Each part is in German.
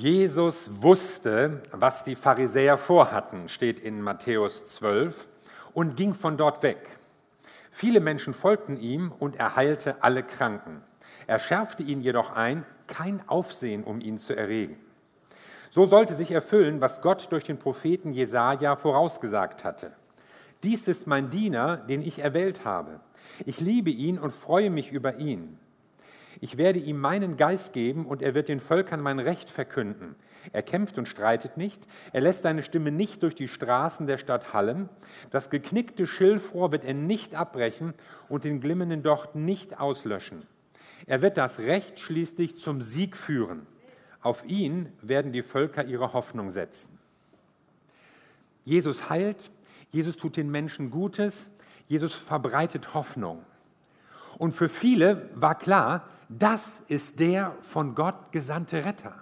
Jesus wusste, was die Pharisäer vorhatten, steht in Matthäus 12, und ging von dort weg. Viele Menschen folgten ihm und er heilte alle Kranken. Er schärfte ihnen jedoch ein, kein Aufsehen um ihn zu erregen. So sollte sich erfüllen, was Gott durch den Propheten Jesaja vorausgesagt hatte. Dies ist mein Diener, den ich erwählt habe. Ich liebe ihn und freue mich über ihn. Ich werde ihm meinen Geist geben und er wird den Völkern mein Recht verkünden. Er kämpft und streitet nicht, er lässt seine Stimme nicht durch die Straßen der Stadt hallen. Das geknickte Schilfrohr wird er nicht abbrechen und den glimmenden Docht nicht auslöschen. Er wird das Recht schließlich zum Sieg führen. Auf ihn werden die Völker ihre Hoffnung setzen. Jesus heilt, Jesus tut den Menschen Gutes, Jesus verbreitet Hoffnung. Und für viele war klar, das ist der von Gott gesandte Retter.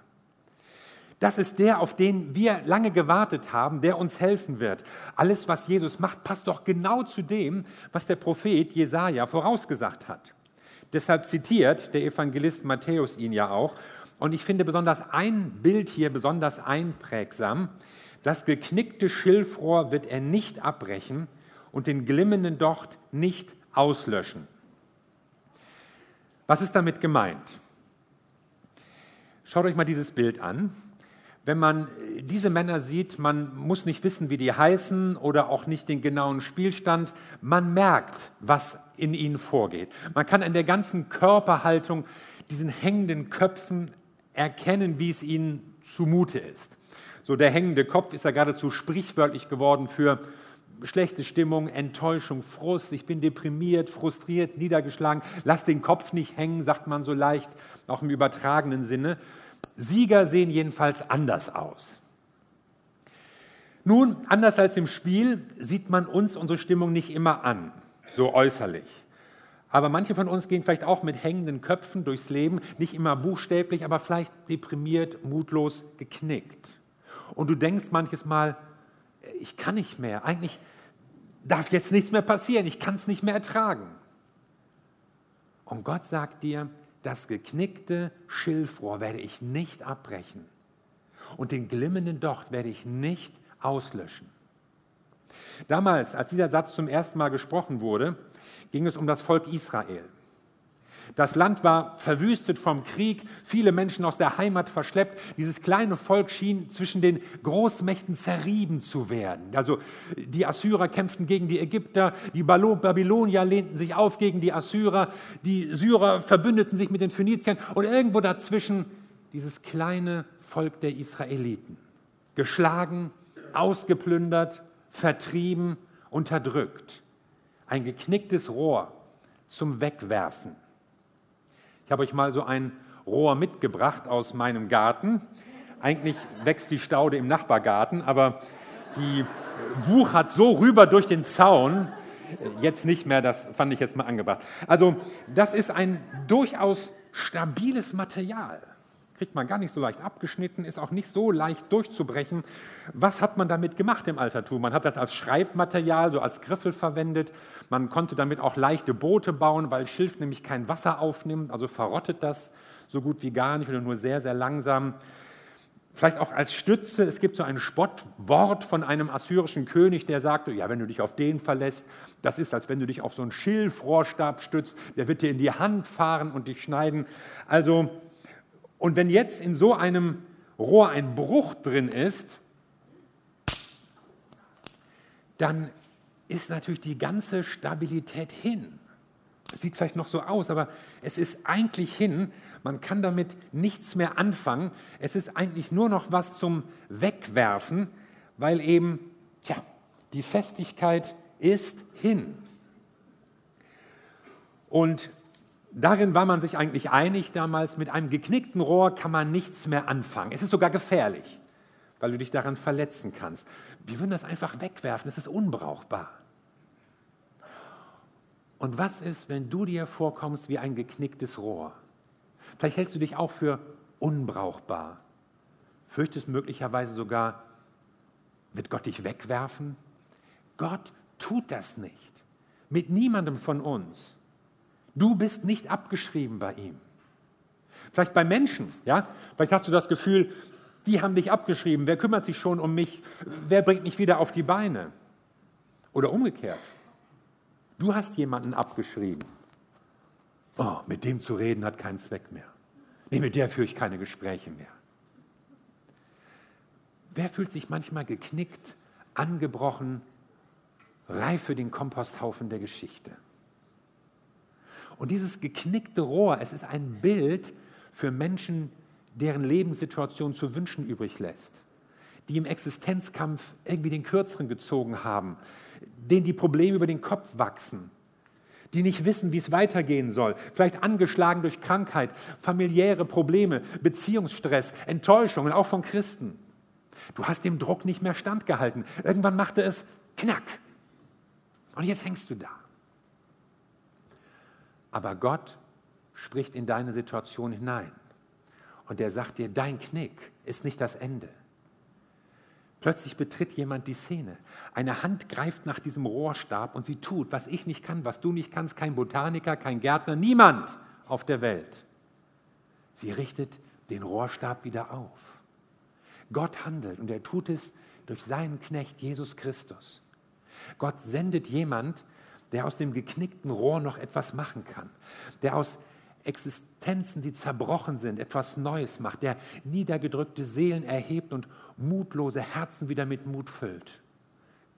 Das ist der, auf den wir lange gewartet haben, der uns helfen wird. Alles, was Jesus macht, passt doch genau zu dem, was der Prophet Jesaja vorausgesagt hat. Deshalb zitiert der Evangelist Matthäus ihn ja auch. Und ich finde besonders ein Bild hier besonders einprägsam. Das geknickte Schilfrohr wird er nicht abbrechen und den glimmenden Docht nicht auslöschen. Was ist damit gemeint? Schaut euch mal dieses Bild an. Wenn man diese Männer sieht, man muss nicht wissen, wie die heißen oder auch nicht den genauen Spielstand, man merkt, was in ihnen vorgeht. Man kann an der ganzen Körperhaltung, diesen hängenden Köpfen erkennen, wie es ihnen zumute ist. So der hängende Kopf ist ja geradezu sprichwörtlich geworden für schlechte Stimmung, Enttäuschung, Frust, ich bin deprimiert, frustriert, niedergeschlagen, lass den Kopf nicht hängen, sagt man so leicht, auch im übertragenen Sinne. Sieger sehen jedenfalls anders aus. Nun, anders als im Spiel sieht man uns unsere Stimmung nicht immer an, so äußerlich. Aber manche von uns gehen vielleicht auch mit hängenden Köpfen durchs Leben, nicht immer buchstäblich, aber vielleicht deprimiert, mutlos, geknickt. Und du denkst manches Mal, ich kann nicht mehr, eigentlich darf jetzt nichts mehr passieren, ich kann es nicht mehr ertragen. Und Gott sagt dir, das geknickte Schilfrohr werde ich nicht abbrechen und den glimmenden Docht werde ich nicht auslöschen. Damals, als dieser Satz zum ersten Mal gesprochen wurde, ging es um das Volk Israel. Das Land war verwüstet vom Krieg, viele Menschen aus der Heimat verschleppt. Dieses kleine Volk schien zwischen den Großmächten zerrieben zu werden. Also die Assyrer kämpften gegen die Ägypter, die Babylonier lehnten sich auf gegen die Assyrer, die Syrer verbündeten sich mit den Phöniziern und irgendwo dazwischen dieses kleine Volk der Israeliten. Geschlagen, ausgeplündert, vertrieben, unterdrückt. Ein geknicktes Rohr zum Wegwerfen. Habe euch mal so ein Rohr mitgebracht aus meinem Garten. Eigentlich wächst die Staude im Nachbargarten, aber die wuchert so rüber durch den Zaun. Jetzt nicht mehr, das fand ich jetzt mal angebracht. Also, das ist ein durchaus stabiles Material. Kriegt man gar nicht so leicht abgeschnitten, ist auch nicht so leicht durchzubrechen. Was hat man damit gemacht im Altertum? Man hat das als Schreibmaterial, so als Griffel verwendet. Man konnte damit auch leichte Boote bauen, weil Schilf nämlich kein Wasser aufnimmt, also verrottet das so gut wie gar nicht oder nur sehr, sehr langsam. Vielleicht auch als Stütze. Es gibt so ein Spottwort von einem assyrischen König, der sagte, ja, wenn du dich auf den verlässt, das ist, als wenn du dich auf so einen Schilfrohrstab stützt, der wird dir in die Hand fahren und dich schneiden. Also, und wenn jetzt in so einem Rohr ein Bruch drin ist, dann ist natürlich die ganze Stabilität hin. Sieht vielleicht noch so aus, aber es ist eigentlich hin. Man kann damit nichts mehr anfangen. Es ist eigentlich nur noch was zum Wegwerfen, weil eben, tja, die Festigkeit ist hin. Und darin war man sich eigentlich einig damals, mit einem geknickten Rohr kann man nichts mehr anfangen. Es ist sogar gefährlich, weil du dich daran verletzen kannst. Wir würden das einfach wegwerfen, es ist unbrauchbar. Und was ist, wenn du dir vorkommst wie ein geknicktes Rohr? Vielleicht hältst du dich auch für unbrauchbar. Fürchtest möglicherweise sogar, wird Gott dich wegwerfen? Gott tut das nicht. Mit niemandem von uns. Du bist nicht abgeschrieben bei ihm. Vielleicht bei Menschen, ja? Vielleicht hast du das Gefühl, Die haben dich abgeschrieben. Wer kümmert sich schon um mich? Wer bringt mich wieder auf die Beine? Oder umgekehrt. Du hast jemanden abgeschrieben. Oh, mit dem zu reden hat keinen Zweck mehr. Nee, mit der führe ich keine Gespräche mehr. Wer fühlt sich manchmal geknickt, angebrochen, reif für den Komposthaufen der Geschichte? Und dieses geknickte Rohr, es ist ein Bild für Menschen, deren Lebenssituation zu wünschen übrig lässt, die im Existenzkampf irgendwie den Kürzeren gezogen haben, denen die Probleme über den Kopf wachsen, die nicht wissen, wie es weitergehen soll, vielleicht angeschlagen durch Krankheit, familiäre Probleme, Beziehungsstress, Enttäuschungen, auch von Christen. Du hast dem Druck nicht mehr standgehalten. Irgendwann machte es knack. Und jetzt hängst du da. Aber Gott spricht in deine Situation hinein. Und er sagt dir, dein Knick ist nicht das Ende. Plötzlich betritt jemand die Szene. Eine Hand greift nach diesem Rohrstab und sie tut, was ich nicht kann, was du nicht kannst, kein Botaniker, kein Gärtner, niemand auf der Welt. Sie richtet den Rohrstab wieder auf. Gott handelt und er tut es durch seinen Knecht Jesus Christus. Gott sendet jemand, der aus dem geknickten Rohr noch etwas machen kann, der aus Existenzen, die zerbrochen sind, etwas Neues macht, der niedergedrückte Seelen erhebt und mutlose Herzen wieder mit Mut füllt.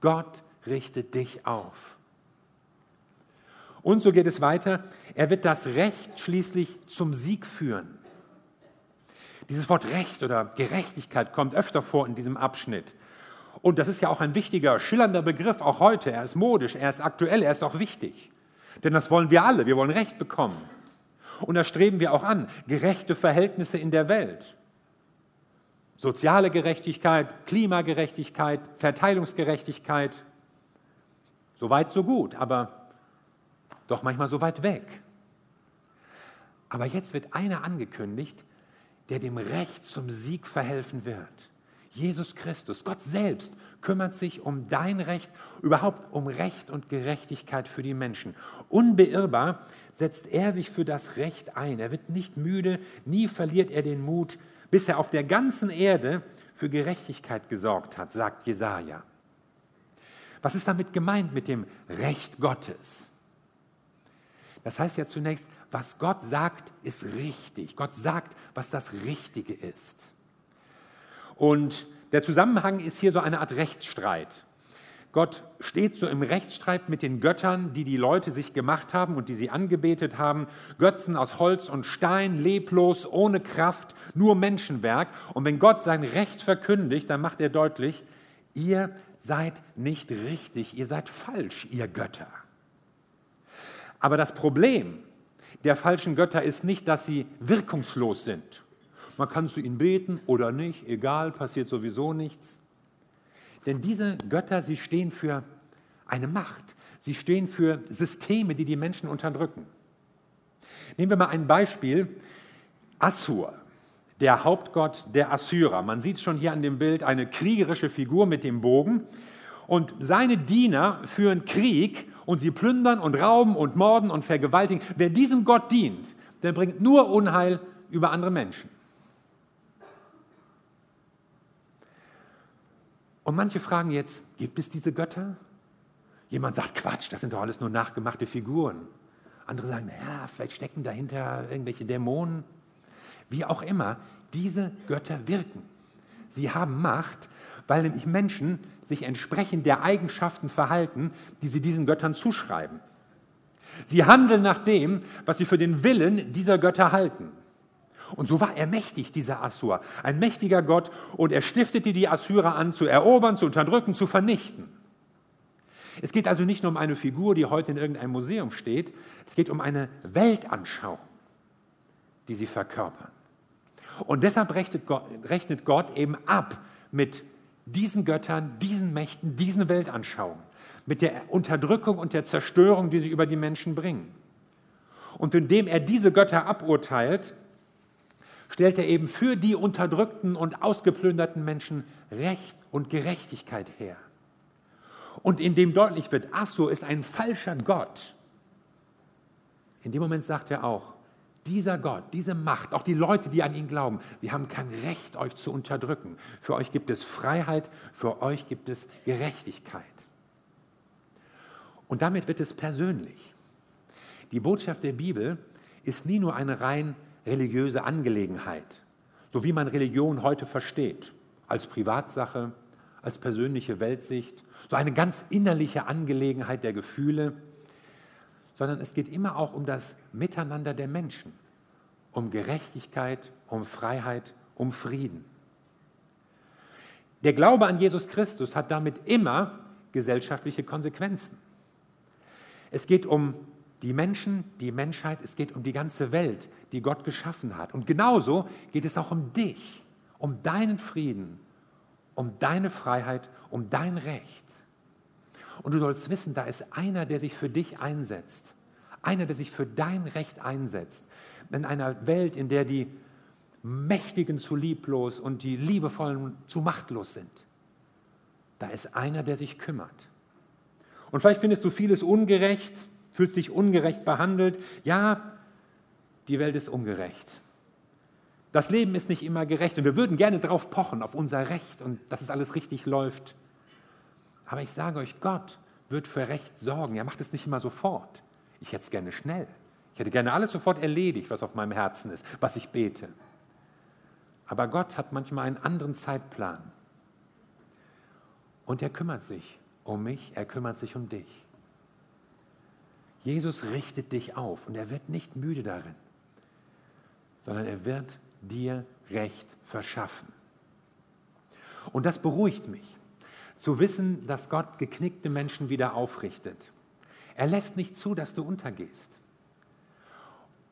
Gott richtet dich auf. Und so geht es weiter. Er wird das Recht schließlich zum Sieg führen. Dieses Wort Recht oder Gerechtigkeit kommt öfter vor in diesem Abschnitt. Und das ist ja auch ein wichtiger, schillernder Begriff, auch heute. Er ist modisch, er ist aktuell, er ist auch wichtig. Denn das wollen wir alle. Wir wollen Recht bekommen. Und da streben wir auch an. Gerechte Verhältnisse in der Welt. Soziale Gerechtigkeit, Klimagerechtigkeit, Verteilungsgerechtigkeit. So weit, so gut, aber doch manchmal so weit weg. Aber jetzt wird einer angekündigt, der dem Recht zum Sieg verhelfen wird. Jesus Christus, Gott selbst, kümmert sich um dein Recht, überhaupt um Recht und Gerechtigkeit für die Menschen. Unbeirrbar setzt er sich für das Recht ein. Er wird nicht müde, nie verliert er den Mut, bis er auf der ganzen Erde für Gerechtigkeit gesorgt hat, sagt Jesaja. Was ist damit gemeint mit dem Recht Gottes? Das heißt ja zunächst, was Gott sagt, ist richtig. Gott sagt, was das Richtige ist. Und der Zusammenhang ist hier so eine Art Rechtsstreit. Gott steht so im Rechtsstreit mit den Göttern, die die Leute sich gemacht haben und die sie angebetet haben. Götzen aus Holz und Stein, leblos, ohne Kraft, nur Menschenwerk. Und wenn Gott sein Recht verkündigt, dann macht er deutlich, ihr seid nicht richtig, ihr seid falsch, ihr Götter. Aber das Problem der falschen Götter ist nicht, dass sie wirkungslos sind. Man kann zu ihnen beten oder nicht, egal, passiert sowieso nichts. Denn diese Götter, sie stehen für eine Macht. Sie stehen für Systeme, die die Menschen unterdrücken. Nehmen wir mal ein Beispiel. Assur, der Hauptgott der Assyrer. Man sieht schon hier an dem Bild eine kriegerische Figur mit dem Bogen. Und seine Diener führen Krieg und sie plündern und rauben und morden und vergewaltigen. Wer diesem Gott dient, der bringt nur Unheil über andere Menschen. Und manche fragen jetzt, gibt es diese Götter? Jemand sagt, Quatsch, das sind doch alles nur nachgemachte Figuren. Andere sagen, ja, vielleicht stecken dahinter irgendwelche Dämonen. Wie auch immer, diese Götter wirken. Sie haben Macht, weil nämlich Menschen sich entsprechend der Eigenschaften verhalten, die sie diesen Göttern zuschreiben. Sie handeln nach dem, was sie für den Willen dieser Götter halten. Und so war er mächtig, dieser Assur, ein mächtiger Gott, und er stiftete die Assyrer an, zu erobern, zu unterdrücken, zu vernichten. Es geht also nicht nur um eine Figur, die heute in irgendeinem Museum steht, es geht um eine Weltanschauung, die sie verkörpern. Und deshalb rechnet Gott, eben ab mit diesen Göttern, diesen Mächten, diesen Weltanschauungen, mit der Unterdrückung und der Zerstörung, die sie über die Menschen bringen. Und indem er diese Götter aburteilt, stellt er eben für die unterdrückten und ausgeplünderten Menschen Recht und Gerechtigkeit her. Und indem deutlich wird, Assur ist ein falscher Gott. In dem Moment sagt er auch, dieser Gott, diese Macht, auch die Leute, die an ihn glauben, sie haben kein Recht, euch zu unterdrücken. Für euch gibt es Freiheit, für euch gibt es Gerechtigkeit. Und damit wird es persönlich. Die Botschaft der Bibel ist nie nur eine rein religiöse Angelegenheit, so wie man Religion heute versteht, als Privatsache, als persönliche Weltsicht, so eine ganz innerliche Angelegenheit der Gefühle, sondern es geht immer auch um das Miteinander der Menschen, um Gerechtigkeit, um Freiheit, um Frieden. Der Glaube an Jesus Christus hat damit immer gesellschaftliche Konsequenzen. Es geht um die Menschen, die Menschheit, es geht um die ganze Welt, die Gott geschaffen hat. Und genauso geht es auch um dich, um deinen Frieden, um deine Freiheit, um dein Recht. Und du sollst wissen, da ist einer, der sich für dich einsetzt. Einer, der sich für dein Recht einsetzt. In einer Welt, in der die Mächtigen zu lieblos und die Liebevollen zu machtlos sind. Da ist einer, der sich kümmert. Und vielleicht findest du vieles ungerecht, fühlst dich ungerecht behandelt. Ja, die Welt ist ungerecht. Das Leben ist nicht immer gerecht und wir würden gerne darauf pochen, auf unser Recht und dass es alles richtig läuft. Aber ich sage euch, Gott wird für Recht sorgen. Er macht es nicht immer sofort. Ich hätte es gerne schnell. Ich hätte gerne alles sofort erledigt, was auf meinem Herzen ist, was ich bete. Aber Gott hat manchmal einen anderen Zeitplan. Und er kümmert sich um mich, er kümmert sich um dich. Jesus richtet dich auf und er wird nicht müde darin, sondern er wird dir Recht verschaffen. Und das beruhigt mich. Zu wissen, dass Gott geknickte Menschen wieder aufrichtet. Er lässt nicht zu, dass du untergehst.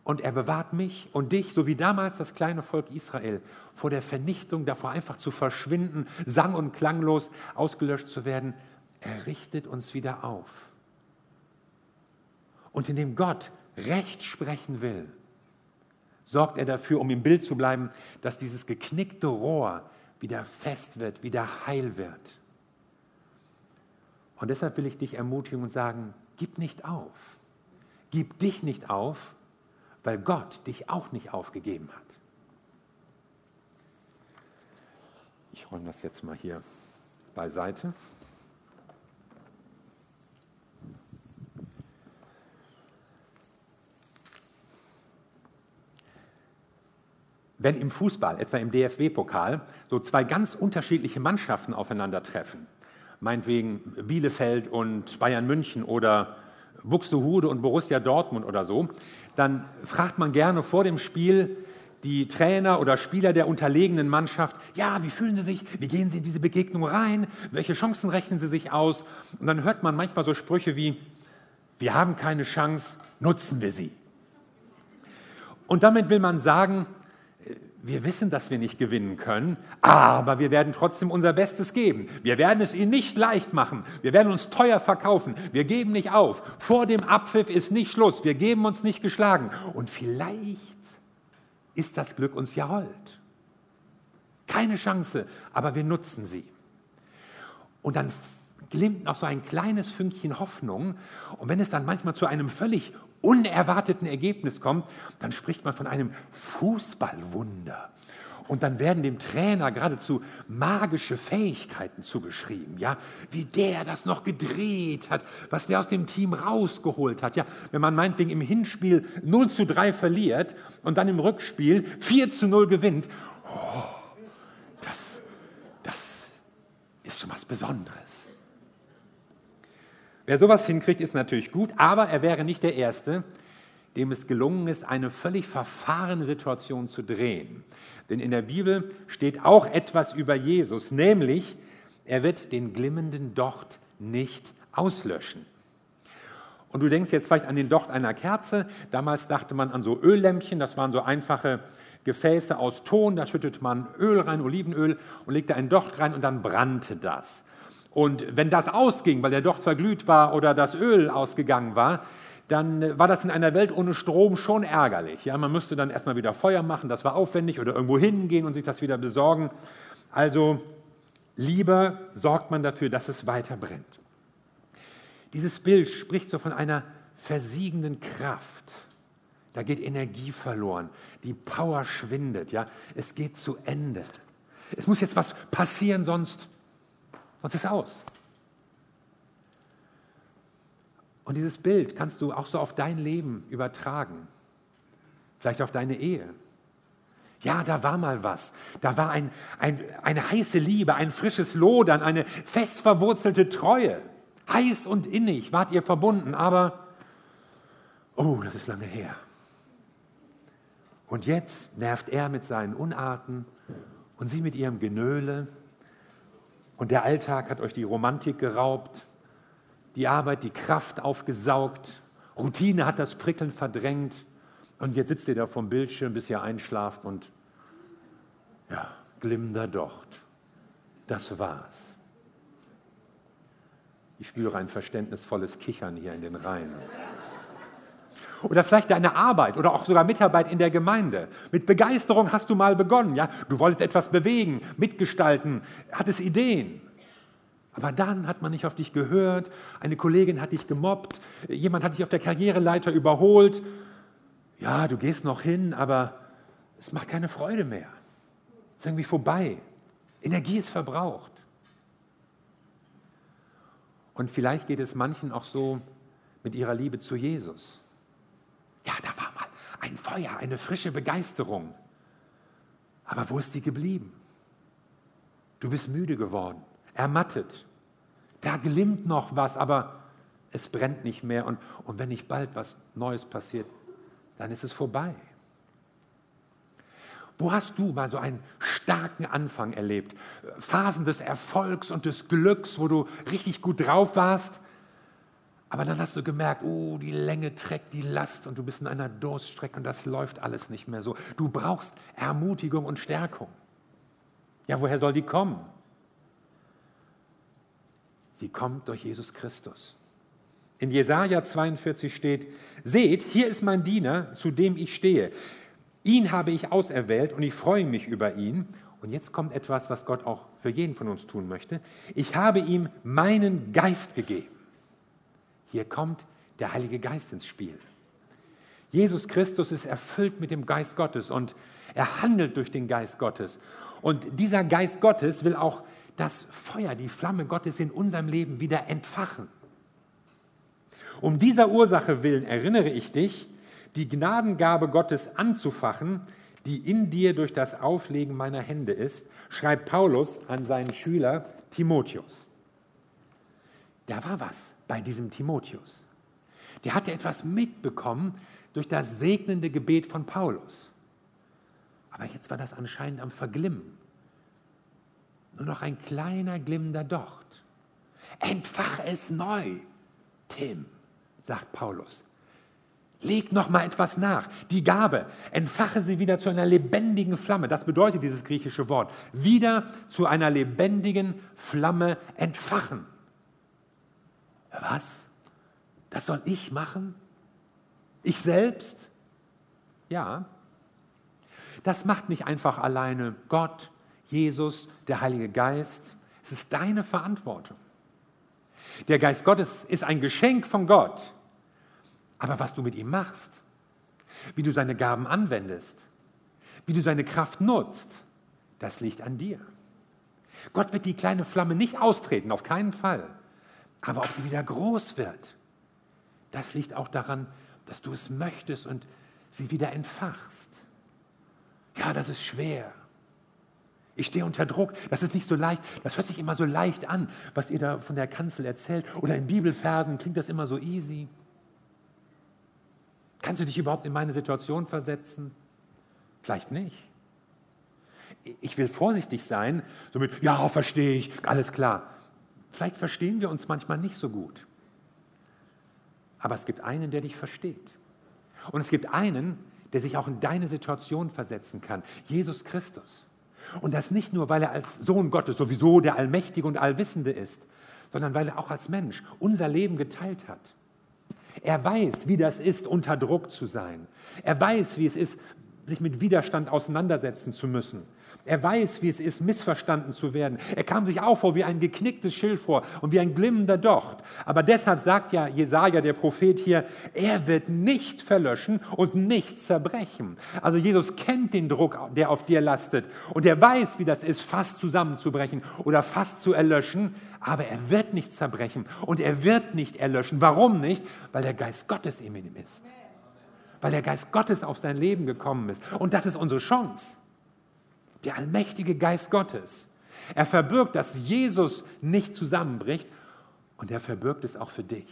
Und er bewahrt mich und dich, so wie damals das kleine Volk Israel, vor der Vernichtung, davor einfach zu verschwinden, sang- und klanglos ausgelöscht zu werden. Er richtet uns wieder auf. Und indem Gott Recht sprechen will, sorgt er dafür, um im Bild zu bleiben, dass dieses geknickte Rohr wieder fest wird, wieder heil wird. Und deshalb will ich dich ermutigen und sagen, gib nicht auf. Gib dich nicht auf, weil Gott dich auch nicht aufgegeben hat. Ich räume das jetzt mal hier beiseite. Wenn im Fußball, etwa im DFB-Pokal, so zwei ganz unterschiedliche Mannschaften aufeinandertreffen, meinetwegen Bielefeld und Bayern München oder Buxtehude und Borussia Dortmund oder so, dann fragt man gerne vor dem Spiel die Trainer oder Spieler der unterlegenen Mannschaft, ja, wie fühlen sie sich, wie gehen sie in diese Begegnung rein, welche Chancen rechnen sie sich aus? Und dann hört man manchmal so Sprüche wie, wir haben keine Chance, nutzen wir sie. Und damit will man sagen, wir wissen, dass wir nicht gewinnen können, aber wir werden trotzdem unser Bestes geben. Wir werden es ihnen nicht leicht machen. Wir werden uns teuer verkaufen. Wir geben nicht auf. Vor dem Abpfiff ist nicht Schluss. Wir geben uns nicht geschlagen. Und vielleicht ist das Glück uns ja hold. Keine Chance, aber wir nutzen sie. Und dann glimmt noch so ein kleines Fünkchen Hoffnung. Und wenn es dann manchmal zu einem völlig unerwarteten Ergebnis kommt, dann spricht man von einem Fußballwunder. Und dann werden dem Trainer geradezu magische Fähigkeiten zugeschrieben, ja, wie der das noch gedreht hat, was der aus dem Team rausgeholt hat, ja. Wenn man meinetwegen im Hinspiel 0 zu 3 verliert und dann im Rückspiel 4 zu 0 gewinnt, oh, das, das ist schon was Besonderes. Wer sowas hinkriegt, ist natürlich gut, aber er wäre nicht der Erste, dem es gelungen ist, eine völlig verfahrene Situation zu drehen. Denn in der Bibel steht auch etwas über Jesus, nämlich er wird den glimmenden Docht nicht auslöschen. Und du denkst jetzt vielleicht an den Docht einer Kerze. Damals dachte man an so Öllämpchen, das waren so einfache Gefäße aus Ton, da schüttet man Öl rein, Olivenöl und legte einen Docht rein und dann brannte das. Und wenn das ausging, weil der Docht verglüht war oder das Öl ausgegangen war, dann war das in einer Welt ohne Strom schon ärgerlich. Ja, man müsste dann erstmal wieder Feuer machen, das war aufwendig, oder irgendwo hingehen und sich das wieder besorgen. Also lieber sorgt man dafür, dass es weiter brennt. Dieses Bild spricht so von einer versiegenden Kraft, Da geht Energie verloren, die Power schwindet, ja, es geht zu Ende. Es muss jetzt was passieren, sonst, sonst ist aus. Und dieses Bild kannst du auch so auf dein Leben übertragen, vielleicht auf deine Ehe. Ja, da war mal was. Da war ein, ein, eine heiße Liebe, ein frisches Lodern, eine fest verwurzelte Treue. Heiß und innig wart ihr verbunden, aber, oh, das ist lange her. Und jetzt nervt er mit seinen Unarten und sie mit ihrem Genöle. Und der Alltag hat euch die Romantik geraubt, die Arbeit die Kraft aufgesaugt, Routine hat das Prickeln verdrängt. Und jetzt sitzt ihr da vom Bildschirm, bis ihr einschlaft und ja, glimmender Docht. Das war's. Ich spüre ein verständnisvolles Kichern hier in den Reihen. Oder vielleicht deine Arbeit oder auch sogar Mitarbeit in der Gemeinde. Mit Begeisterung hast du mal begonnen, ja? Du wolltest etwas bewegen, mitgestalten, hattest Ideen. Aber dann hat man nicht auf dich gehört, eine Kollegin hat dich gemobbt, jemand hat dich auf der Karriereleiter überholt. Ja, du gehst noch hin, aber es macht keine Freude mehr. Es ist irgendwie vorbei. Energie ist verbraucht. Und vielleicht geht es manchen auch so mit ihrer Liebe zu Jesus. Ja, da war mal ein Feuer, eine frische Begeisterung. Aber wo ist sie geblieben? Du bist müde geworden, ermattet. Da glimmt noch was, aber es brennt nicht mehr. Und, und wenn nicht bald was Neues passiert, dann ist es vorbei. Wo hast du mal so einen starken Anfang erlebt? Phasen des Erfolgs und des Glücks, wo du richtig gut drauf warst. Aber dann hast du gemerkt, oh, die Länge trägt die Last und du bist in einer Durststrecke und das läuft alles nicht mehr so. Du brauchst Ermutigung und Stärkung. Ja, woher soll die kommen? Sie kommt durch Jesus Christus. In Jesaja 42 steht: Seht, hier ist mein Diener, zu dem ich stehe. Ihn habe ich auserwählt und ich freue mich über ihn. Und jetzt kommt etwas, was Gott auch für jeden von uns tun möchte. Ich habe ihm meinen Geist gegeben. Hier kommt der Heilige Geist ins Spiel. Jesus Christus ist erfüllt mit dem Geist Gottes und er handelt durch den Geist Gottes. Und dieser Geist Gottes will auch das Feuer, die Flamme Gottes in unserem Leben wieder entfachen. Um dieser Ursache willen erinnere ich dich, die Gnadengabe Gottes anzufachen, die in dir durch das Auflegen meiner Hände ist, schreibt Paulus an seinen Schüler Timotheus. Da war was bei diesem Timotheus. Der hatte etwas mitbekommen durch das segnende Gebet von Paulus. Aber jetzt war das anscheinend am Verglimmen. Nur noch ein kleiner glimmender Docht. Entfache es neu, Tim, sagt Paulus. Leg noch mal etwas nach. Die Gabe, entfache sie wieder zu einer lebendigen Flamme. Das bedeutet dieses griechische Wort. Wieder zu einer lebendigen Flamme entfachen. Was? Das soll ich machen? Ich selbst? Ja. Das macht nicht einfach alleine Gott, Jesus, der Heilige Geist. Es ist deine Verantwortung. Der Geist Gottes ist ein Geschenk von Gott. Aber was du mit ihm machst, wie du seine Gaben anwendest, wie du seine Kraft nutzt, das liegt an dir. Gott wird die kleine Flamme nicht austreten, auf keinen Fall. Aber ob sie wieder groß wird, das liegt auch daran, dass du es möchtest und sie wieder entfachst. Ja, das ist schwer. Ich stehe unter Druck, das ist nicht so leicht. Das hört sich immer so leicht an, was ihr da von der Kanzel erzählt. Oder in Bibelversen klingt das immer so easy. Kannst du dich überhaupt in meine Situation versetzen? Vielleicht nicht. Ich will vorsichtig sein, somit, ja, verstehe ich, alles klar. Vielleicht verstehen wir uns manchmal nicht so gut. Aber es gibt einen, der dich versteht. Und es gibt einen, der sich auch in deine Situation versetzen kann. Jesus Christus. Und das nicht nur, weil er als Sohn Gottes sowieso der Allmächtige und Allwissende ist, sondern weil er auch als Mensch unser Leben geteilt hat. Er weiß, wie das ist, unter Druck zu sein. Er weiß, wie es ist, sich mit Widerstand auseinandersetzen zu müssen. Er weiß, wie es ist, missverstanden zu werden. Er kam sich auch vor wie ein geknicktes Schild vor und wie ein glimmender Docht. Aber deshalb sagt ja Jesaja, der Prophet hier, er wird nicht verlöschen und nicht zerbrechen. Also Jesus kennt den Druck, der auf dir lastet. Und er weiß, wie das ist, fast zusammenzubrechen oder fast zu erlöschen. Aber er wird nicht zerbrechen und er wird nicht erlöschen. Warum nicht? Weil der Geist Gottes in ihm ist. Weil der Geist Gottes auf sein Leben gekommen ist. Und das ist unsere Chance der allmächtige Geist Gottes. Er verbirgt, dass Jesus nicht zusammenbricht und er verbirgt es auch für dich.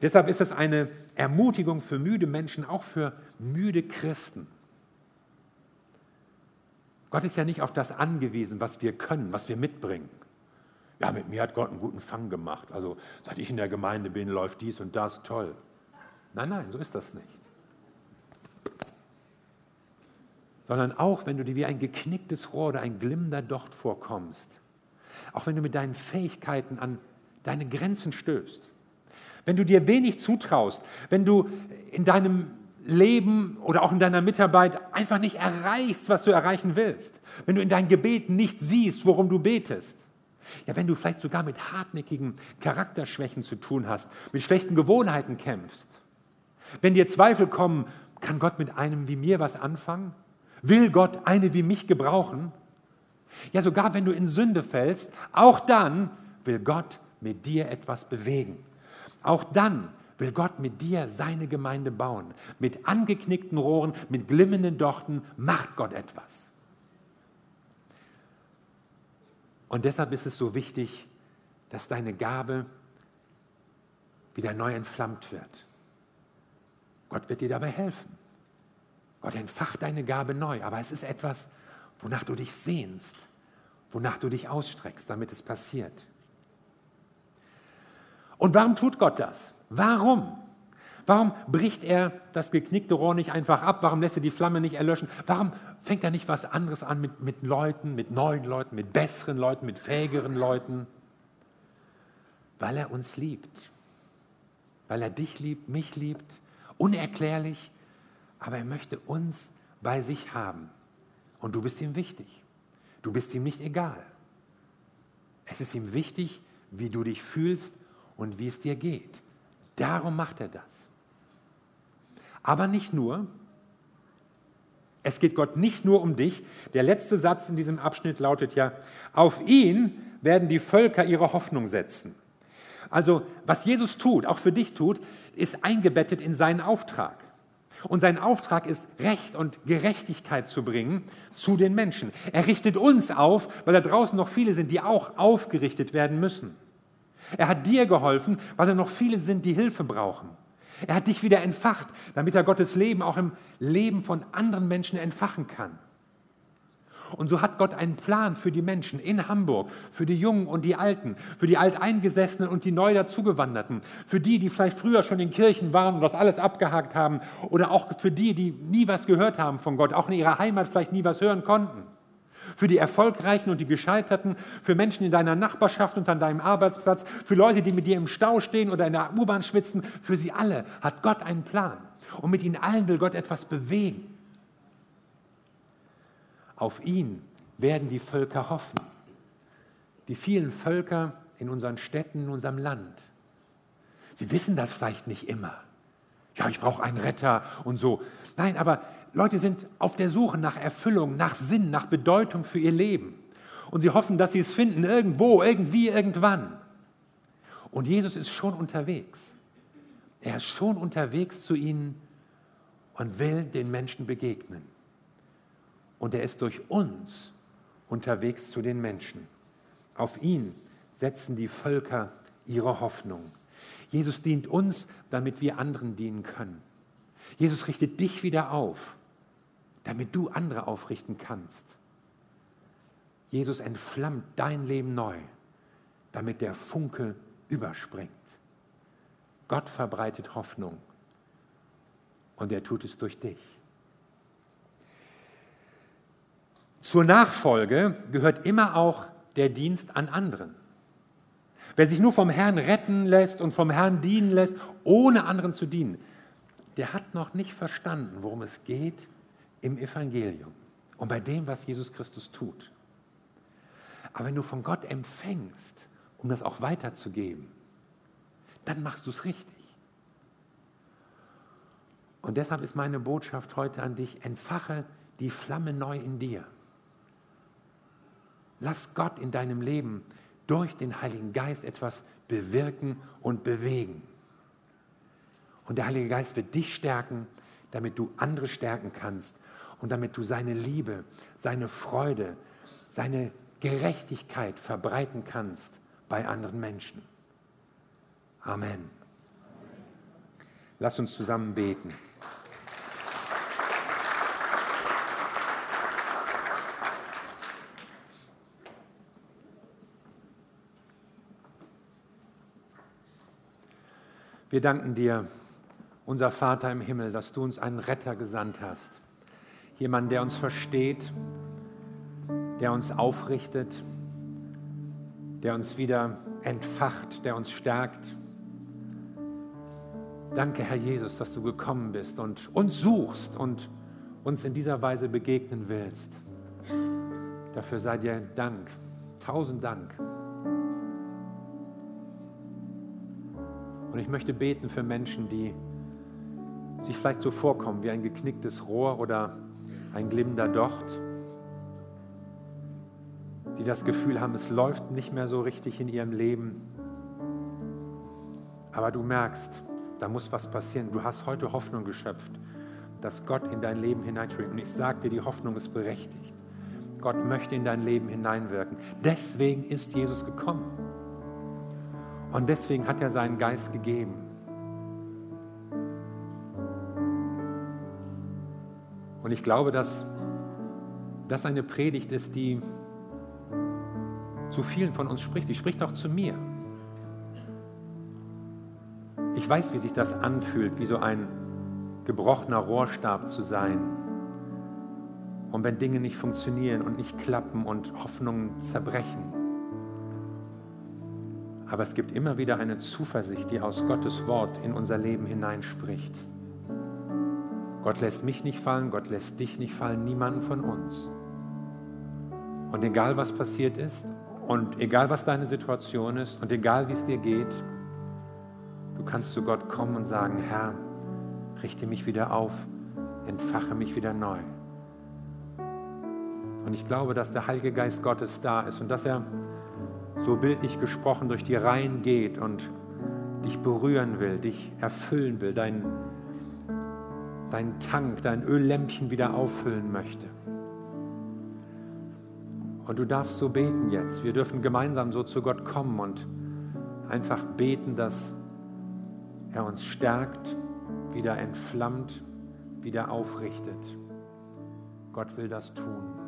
Deshalb ist es eine Ermutigung für müde Menschen, auch für müde Christen. Gott ist ja nicht auf das angewiesen, was wir können, was wir mitbringen. Ja, mit mir hat Gott einen guten Fang gemacht. Also seit ich in der Gemeinde bin, läuft dies und das toll. Nein, nein, so ist das nicht. Sondern auch wenn du dir wie ein geknicktes Rohr oder ein glimmender Docht vorkommst, auch wenn du mit deinen Fähigkeiten an deine Grenzen stößt, wenn du dir wenig zutraust, wenn du in deinem Leben oder auch in deiner Mitarbeit einfach nicht erreichst, was du erreichen willst, wenn du in dein Gebet nicht siehst, worum du betest, ja, wenn du vielleicht sogar mit hartnäckigen Charakterschwächen zu tun hast, mit schlechten Gewohnheiten kämpfst, wenn dir Zweifel kommen, kann Gott mit einem wie mir was anfangen? Will Gott eine wie mich gebrauchen? Ja, sogar wenn du in Sünde fällst, auch dann will Gott mit dir etwas bewegen. Auch dann will Gott mit dir seine Gemeinde bauen. Mit angeknickten Rohren, mit glimmenden Dochten macht Gott etwas. Und deshalb ist es so wichtig, dass deine Gabe wieder neu entflammt wird. Gott wird dir dabei helfen. Gott entfacht deine Gabe neu, aber es ist etwas, wonach du dich sehnst, wonach du dich ausstreckst, damit es passiert. Und warum tut Gott das? Warum? Warum bricht er das geknickte Rohr nicht einfach ab? Warum lässt er die Flamme nicht erlöschen? Warum fängt er nicht was anderes an mit, mit Leuten, mit neuen Leuten, mit besseren Leuten, mit fähigeren Leuten? Weil er uns liebt. Weil er dich liebt, mich liebt, unerklärlich, aber er möchte uns bei sich haben. Und du bist ihm wichtig. Du bist ihm nicht egal. Es ist ihm wichtig, wie du dich fühlst und wie es dir geht. Darum macht er das. Aber nicht nur. Es geht Gott nicht nur um dich. Der letzte Satz in diesem Abschnitt lautet ja, auf ihn werden die Völker ihre Hoffnung setzen. Also was Jesus tut, auch für dich tut, ist eingebettet in seinen Auftrag. Und sein Auftrag ist, Recht und Gerechtigkeit zu bringen zu den Menschen. Er richtet uns auf, weil da draußen noch viele sind, die auch aufgerichtet werden müssen. Er hat dir geholfen, weil da noch viele sind, die Hilfe brauchen. Er hat dich wieder entfacht, damit er Gottes Leben auch im Leben von anderen Menschen entfachen kann. Und so hat Gott einen Plan für die Menschen in Hamburg, für die Jungen und die Alten, für die Alteingesessenen und die neu dazugewanderten, für die, die vielleicht früher schon in Kirchen waren und das alles abgehakt haben, oder auch für die, die nie was gehört haben von Gott, auch in ihrer Heimat vielleicht nie was hören konnten. Für die Erfolgreichen und die Gescheiterten, für Menschen in deiner Nachbarschaft und an deinem Arbeitsplatz, für Leute, die mit dir im Stau stehen oder in der U-Bahn schwitzen, für sie alle hat Gott einen Plan. Und mit ihnen allen will Gott etwas bewegen. Auf ihn werden die Völker hoffen. Die vielen Völker in unseren Städten, in unserem Land. Sie wissen das vielleicht nicht immer. Ja, ich brauche einen Retter und so. Nein, aber Leute sind auf der Suche nach Erfüllung, nach Sinn, nach Bedeutung für ihr Leben. Und sie hoffen, dass sie es finden, irgendwo, irgendwie, irgendwann. Und Jesus ist schon unterwegs. Er ist schon unterwegs zu ihnen und will den Menschen begegnen und er ist durch uns unterwegs zu den Menschen. Auf ihn setzen die Völker ihre Hoffnung. Jesus dient uns, damit wir anderen dienen können. Jesus richtet dich wieder auf, damit du andere aufrichten kannst. Jesus entflammt dein Leben neu, damit der Funke überspringt. Gott verbreitet Hoffnung und er tut es durch dich. Zur Nachfolge gehört immer auch der Dienst an anderen. Wer sich nur vom Herrn retten lässt und vom Herrn dienen lässt, ohne anderen zu dienen, der hat noch nicht verstanden, worum es geht im Evangelium. und bei dem, was Jesus Christus tut. Aber wenn du von Gott empfängst, um das auch weiterzugeben, dann machst du es richtig. Und deshalb ist meine Botschaft heute an dich, entfache die Flamme neu in dir. Lass Gott in deinem Leben durch den Heiligen Geist etwas bewirken und bewegen. Und der Heilige Geist wird dich stärken, damit du andere stärken kannst und damit du seine Liebe, seine Freude, seine Gerechtigkeit verbreiten kannst bei anderen Menschen. Amen. Lass uns zusammen beten. Wir danken dir, unser Vater im Himmel, dass du uns einen Retter gesandt hast. Jemanden, der uns versteht, der uns aufrichtet, der uns wieder entfacht, der uns stärkt. Danke, Herr Jesus, dass du gekommen bist und uns suchst und uns in dieser Weise begegnen willst. Dafür sei dir Dank, tausend Dank. Und ich möchte beten für Menschen, die sich vielleicht so vorkommen wie ein geknicktes Rohr oder ein glimmender Docht, die das Gefühl haben, es läuft nicht mehr so richtig in ihrem Leben. Aber du merkst, da muss was passieren. Du hast heute Hoffnung geschöpft, dass Gott in dein Leben hineinspringt. Und ich sage dir, die Hoffnung ist berechtigt. Gott möchte in dein Leben hineinwirken. Deswegen ist Jesus gekommen. Und deswegen hat er seinen Geist gegeben. Und ich glaube, dass das eine Predigt ist, die zu vielen von uns spricht. Die spricht auch zu mir. Ich weiß, wie sich das anfühlt, wie so ein gebrochener Rohrstab zu sein. Und wenn Dinge nicht funktionieren und nicht klappen und Hoffnungen zerbrechen. Aber es gibt immer wieder eine Zuversicht, die aus Gottes Wort in unser Leben hineinspricht. Gott lässt mich nicht fallen, Gott lässt dich nicht fallen, niemanden von uns. Und egal was passiert ist und egal was deine Situation ist und egal wie es dir geht, du kannst zu Gott kommen und sagen, Herr, richte mich wieder auf, entfache mich wieder neu. Und ich glaube, dass der Heilige Geist Gottes da ist und dass er so bildlich gesprochen, durch die Reihen geht und dich berühren will, dich erfüllen will, dein, dein Tank, dein Öllämpchen wieder auffüllen möchte. Und du darfst so beten jetzt. Wir dürfen gemeinsam so zu Gott kommen und einfach beten, dass er uns stärkt, wieder entflammt, wieder aufrichtet. Gott will das tun.